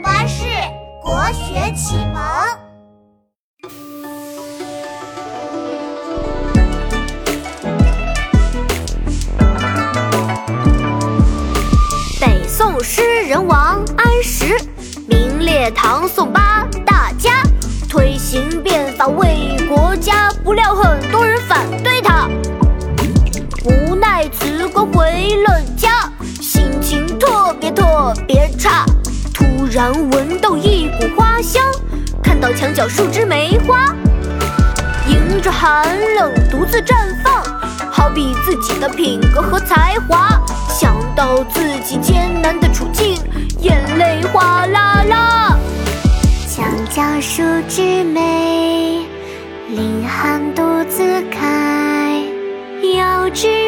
巴士国学启蒙。北宋诗人王安石，名列唐宋八大家，推行变法为国家，不料很多人反对他，无奈辞官回了家，心情特别特别差。突然闻到一股花香，看到墙角数枝梅花，迎着寒冷独自绽放，好比自己的品格和才华。想到自己艰难的处境，眼泪哗啦啦。墙角数枝梅，凌寒独自开。遥知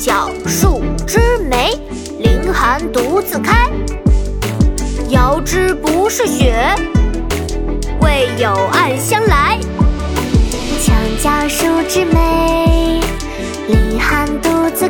角树之梅凌寒独自开。遥知不是雪为有暗香来。墙角数枝梅凌寒独自